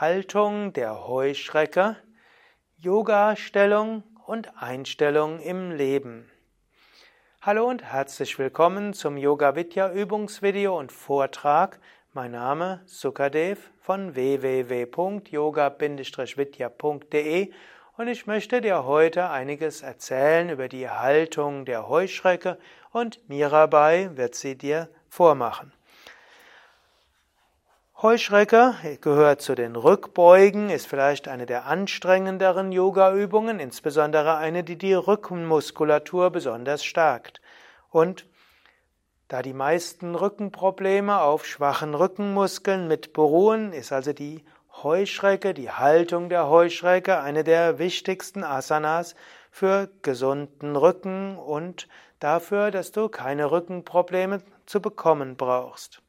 Haltung der Heuschrecke, Yoga-Stellung und Einstellung im Leben. Hallo und herzlich willkommen zum Yoga Vidya Übungsvideo und Vortrag. Mein Name Sukadev von www.yoga-vidya.de und ich möchte dir heute einiges erzählen über die Haltung der Heuschrecke und Mirabai wird sie dir vormachen. Heuschrecke gehört zu den Rückbeugen, ist vielleicht eine der anstrengenderen Yoga-Übungen, insbesondere eine, die die Rückenmuskulatur besonders stärkt. Und da die meisten Rückenprobleme auf schwachen Rückenmuskeln mit beruhen, ist also die Heuschrecke, die Haltung der Heuschrecke, eine der wichtigsten Asanas für gesunden Rücken und dafür, dass du keine Rückenprobleme zu bekommen brauchst.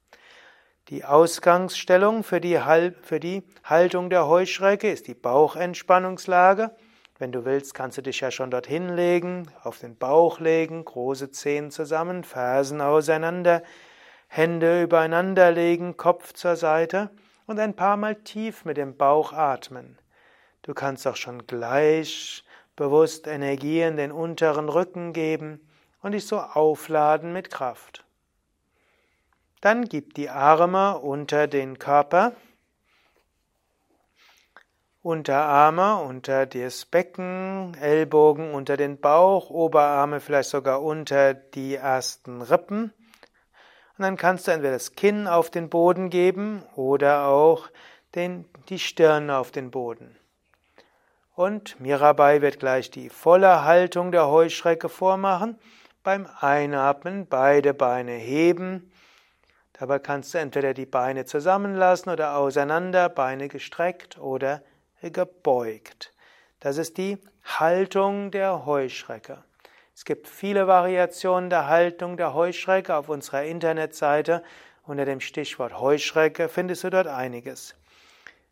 Die Ausgangsstellung für die, für die Haltung der Heuschrecke ist die Bauchentspannungslage. Wenn du willst, kannst du dich ja schon dorthin legen, auf den Bauch legen, große Zehen zusammen, Fersen auseinander, Hände übereinander legen, Kopf zur Seite und ein paar Mal tief mit dem Bauch atmen. Du kannst auch schon gleich bewusst Energie in den unteren Rücken geben und dich so aufladen mit Kraft. Dann gib die Arme unter den Körper, Unterarme unter das Becken, Ellbogen unter den Bauch, Oberarme vielleicht sogar unter die ersten Rippen. Und dann kannst du entweder das Kinn auf den Boden geben oder auch den, die Stirn auf den Boden. Und Mirabai wird gleich die volle Haltung der Heuschrecke vormachen. Beim Einatmen beide Beine heben, Dabei kannst du entweder die Beine zusammenlassen oder auseinander, Beine gestreckt oder gebeugt. Das ist die Haltung der Heuschrecke. Es gibt viele Variationen der Haltung der Heuschrecke auf unserer Internetseite. Unter dem Stichwort Heuschrecke findest du dort einiges.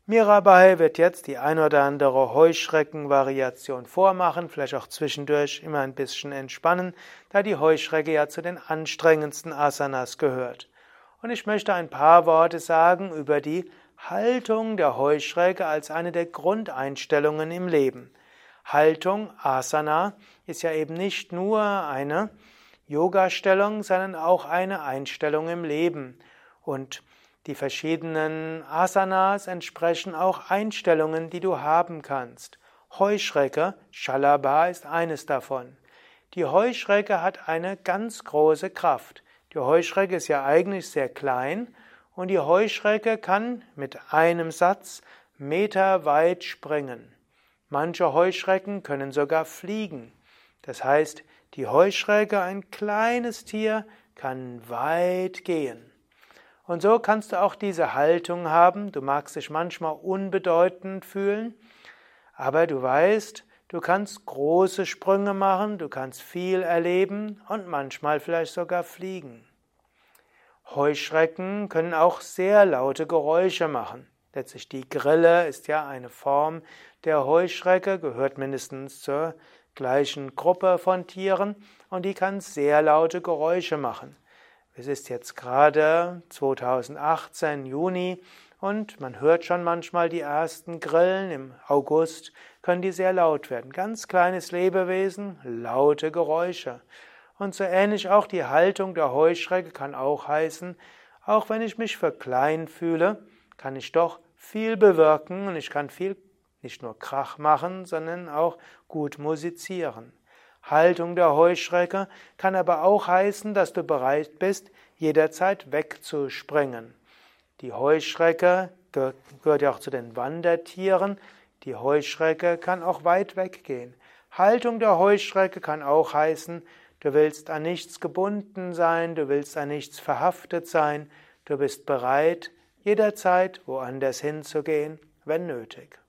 Mirabai wird jetzt die ein oder andere Heuschreckenvariation vormachen, vielleicht auch zwischendurch immer ein bisschen entspannen, da die Heuschrecke ja zu den anstrengendsten Asanas gehört. Und ich möchte ein paar Worte sagen über die Haltung der Heuschrecke als eine der Grundeinstellungen im Leben. Haltung, Asana, ist ja eben nicht nur eine Yoga-Stellung, sondern auch eine Einstellung im Leben. Und die verschiedenen Asanas entsprechen auch Einstellungen, die du haben kannst. Heuschrecke, Shalaba, ist eines davon. Die Heuschrecke hat eine ganz große Kraft. Die Heuschrecke ist ja eigentlich sehr klein und die Heuschrecke kann mit einem Satz meterweit springen. Manche Heuschrecken können sogar fliegen. Das heißt, die Heuschrecke, ein kleines Tier, kann weit gehen. Und so kannst du auch diese Haltung haben. Du magst dich manchmal unbedeutend fühlen, aber du weißt, Du kannst große Sprünge machen, du kannst viel erleben und manchmal vielleicht sogar fliegen. Heuschrecken können auch sehr laute Geräusche machen. Letztlich die Grille ist ja eine Form der Heuschrecke, gehört mindestens zur gleichen Gruppe von Tieren und die kann sehr laute Geräusche machen. Es ist jetzt gerade 2018 Juni und man hört schon manchmal die ersten Grillen. Im August können die sehr laut werden. Ganz kleines Lebewesen, laute Geräusche. Und so ähnlich auch die Haltung der Heuschrecke kann auch heißen, auch wenn ich mich für klein fühle, kann ich doch viel bewirken und ich kann viel nicht nur Krach machen, sondern auch gut musizieren. Haltung der Heuschrecke kann aber auch heißen, dass du bereit bist, jederzeit wegzuspringen. Die Heuschrecke gehört ja auch zu den Wandertieren. Die Heuschrecke kann auch weit weggehen. Haltung der Heuschrecke kann auch heißen, du willst an nichts gebunden sein, du willst an nichts verhaftet sein, du bist bereit, jederzeit woanders hinzugehen, wenn nötig.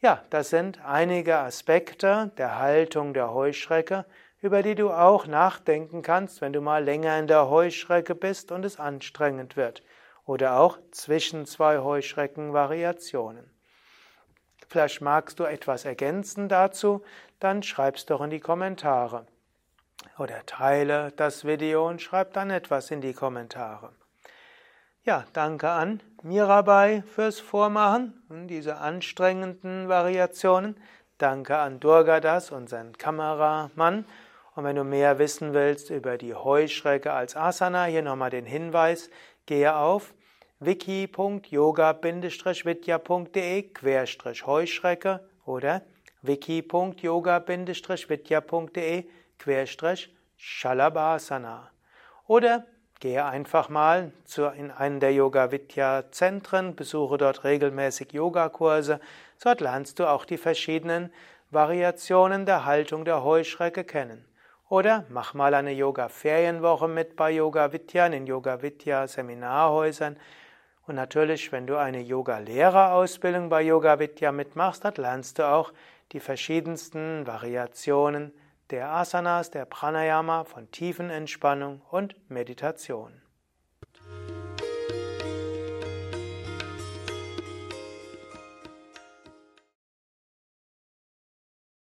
Ja, das sind einige Aspekte der Haltung der Heuschrecke, über die du auch nachdenken kannst, wenn du mal länger in der Heuschrecke bist und es anstrengend wird oder auch zwischen zwei Heuschreckenvariationen. Vielleicht magst du etwas ergänzen dazu, dann schreib's doch in die Kommentare. Oder teile das Video und schreib dann etwas in die Kommentare. Ja, danke an Mirabai fürs Vormachen und diese anstrengenden Variationen. Danke an Durgadas, unseren Kameramann. Und wenn du mehr wissen willst über die Heuschrecke als Asana, hier nochmal den Hinweis, gehe auf wiki.yoga-vidya.de Heuschrecke oder wiki.yoga-vidya.de Shalabhasana. Oder Gehe einfach mal zu, in einen der Yoga Vidya Zentren, besuche dort regelmäßig Yogakurse. Dort lernst du auch die verschiedenen Variationen der Haltung der Heuschrecke kennen. Oder mach mal eine Yoga Ferienwoche mit bei Yoga Vidya in Yoga Vidya Seminarhäusern. Und natürlich, wenn du eine Yoga Lehrerausbildung bei Yoga Vidya mitmachst, dann lernst du auch die verschiedensten Variationen der Asanas, der Pranayama, von Tiefenentspannung und Meditation.